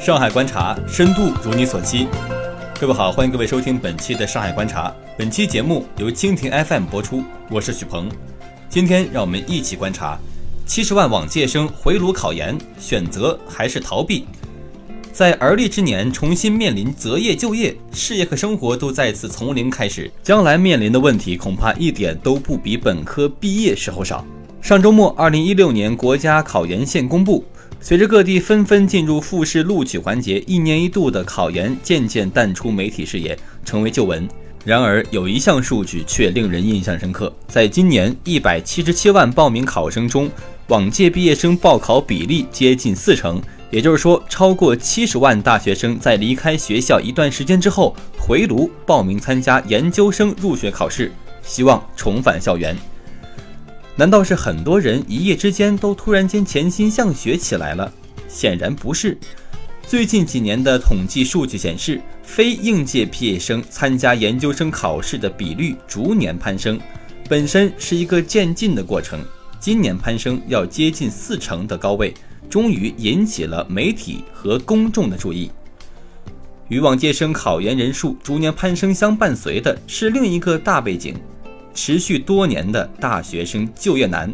上海观察，深度如你所期。各位好，欢迎各位收听本期的上海观察。本期节目由蜻蜓 FM 播出，我是许鹏。今天让我们一起观察：七十万往届生回炉考研，选择还是逃避？在而立之年重新面临择业、就业、事业和生活都再次从零开始，将来面临的问题恐怕一点都不比本科毕业时候少。上周末，二零一六年国家考研线公布。随着各地纷纷进入复试录取环节，一年一度的考研渐渐淡出媒体视野，成为旧闻。然而，有一项数据却令人印象深刻：在今年一百七十七万报名考生中，往届毕业生报考比例接近四成。也就是说，超过七十万大学生在离开学校一段时间之后回炉报名参加研究生入学考试，希望重返校园。难道是很多人一夜之间都突然间潜心向学起来了？显然不是。最近几年的统计数据显示，非应届毕业生参加研究生考试的比率逐年攀升，本身是一个渐进的过程。今年攀升要接近四成的高位，终于引起了媒体和公众的注意。与往届生考研人数逐年攀升相伴随的是另一个大背景。持续多年的大学生就业难，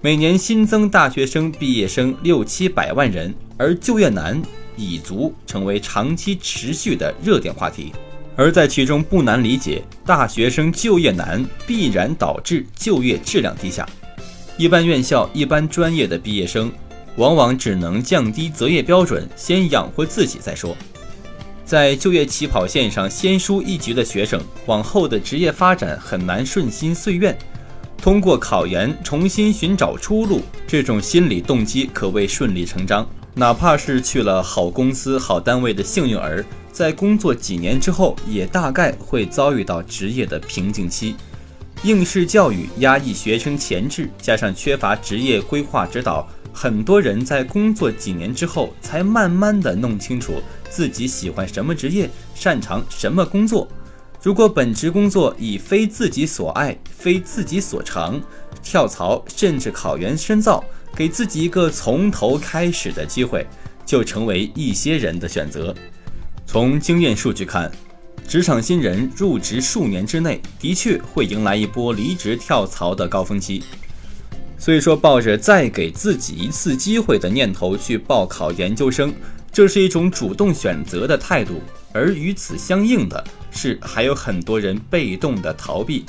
每年新增大学生毕业生六七百万人，而就业难已足成为长期持续的热点话题。而在其中不难理解，大学生就业难必然导致就业质量低下。一般院校、一般专业的毕业生，往往只能降低择业标准，先养活自己再说。在就业起跑线上先输一局的学生，往后的职业发展很难顺心遂愿。通过考研重新寻找出路，这种心理动机可谓顺理成章。哪怕是去了好公司、好单位的幸运儿，在工作几年之后，也大概会遭遇到职业的瓶颈期。应试教育压抑学生潜质，加上缺乏职业规划指导。很多人在工作几年之后，才慢慢的弄清楚自己喜欢什么职业，擅长什么工作。如果本职工作已非自己所爱，非自己所长，跳槽甚至考研深造，给自己一个从头开始的机会，就成为一些人的选择。从经验数据看，职场新人入职数年之内，的确会迎来一波离职跳槽的高峰期。所以说，抱着再给自己一次机会的念头去报考研究生，这是一种主动选择的态度；而与此相应的是，还有很多人被动的逃避。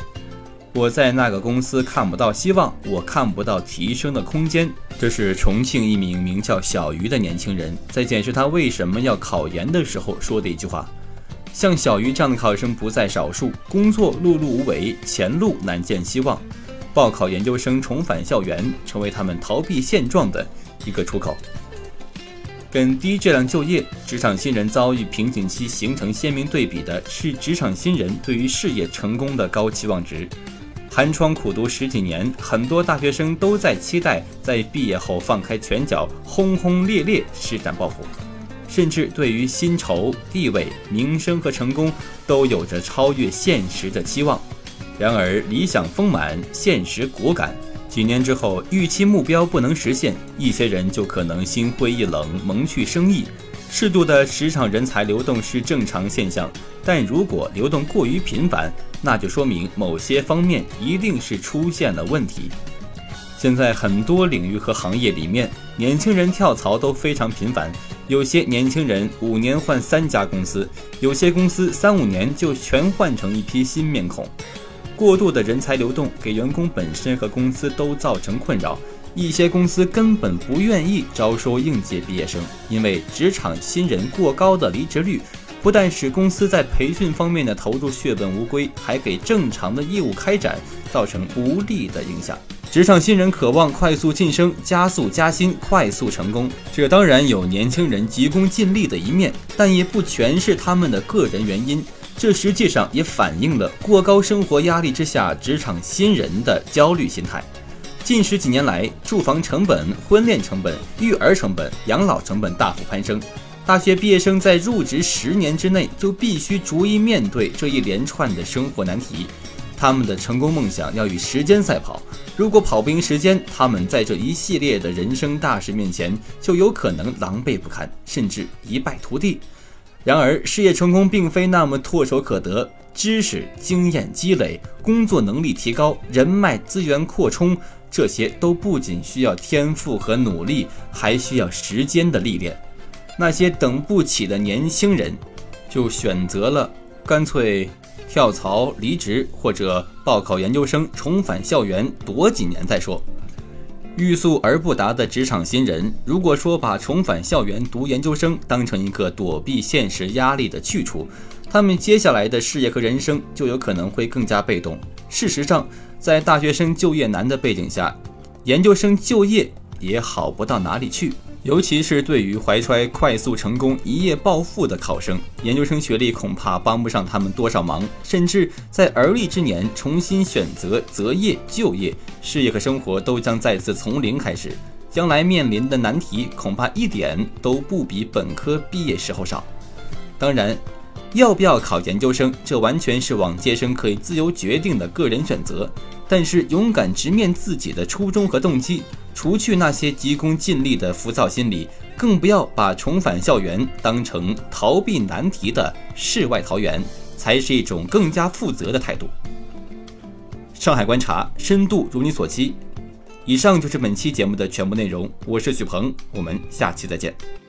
我在那个公司看不到希望，我看不到提升的空间。这是重庆一名名叫小鱼的年轻人在解释他为什么要考研的时候说的一句话。像小鱼这样的考生不在少数，工作碌碌无为，前路难见希望。报考研究生重返校园，成为他们逃避现状的一个出口。跟低质量就业、职场新人遭遇瓶颈期形成鲜明对比的是，职场新人对于事业成功的高期望值。寒窗苦读十几年，很多大学生都在期待在毕业后放开拳脚，轰轰烈烈施展抱负，甚至对于薪酬、地位、名声和成功都有着超越现实的期望。然而理想丰满，现实骨感。几年之后，预期目标不能实现，一些人就可能心灰意冷，萌去生意。适度的职场人才流动是正常现象，但如果流动过于频繁，那就说明某些方面一定是出现了问题。现在很多领域和行业里面，年轻人跳槽都非常频繁，有些年轻人五年换三家公司，有些公司三五年就全换成一批新面孔。过度的人才流动给员工本身和公司都造成困扰，一些公司根本不愿意招收应届毕业生，因为职场新人过高的离职率，不但使公司在培训方面的投入血本无归，还给正常的业务开展造成不利的影响。职场新人渴望快速晋升、加速加薪、快速成功，这当然有年轻人急功近利的一面，但也不全是他们的个人原因。这实际上也反映了过高生活压力之下职场新人的焦虑心态。近十几年来，住房成本、婚恋成本、育儿成本、养老成本大幅攀升，大学毕业生在入职十年之内就必须逐一面对这一连串的生活难题。他们的成功梦想要与时间赛跑。如果跑不赢时间，他们在这一系列的人生大事面前就有可能狼狈不堪，甚至一败涂地。然而，事业成功并非那么唾手可得，知识、经验积累、工作能力提高、人脉资源扩充，这些都不仅需要天赋和努力，还需要时间的历练。那些等不起的年轻人，就选择了干脆。跳槽、离职或者报考研究生，重返校园，躲几年再说。欲速而不达的职场新人，如果说把重返校园读研究生当成一个躲避现实压力的去处，他们接下来的事业和人生就有可能会更加被动。事实上，在大学生就业难的背景下，研究生就业也好不到哪里去。尤其是对于怀揣快速成功、一夜暴富的考生，研究生学历恐怕帮不上他们多少忙。甚至在而立之年重新选择择业、就业、事业和生活，都将再次从零开始。将来面临的难题恐怕一点都不比本科毕业时候少。当然，要不要考研究生，这完全是往届生可以自由决定的个人选择。但是，勇敢直面自己的初衷和动机。除去那些急功近利的浮躁心理，更不要把重返校园当成逃避难题的世外桃源，才是一种更加负责的态度。上海观察，深度如你所期。以上就是本期节目的全部内容，我是许鹏，我们下期再见。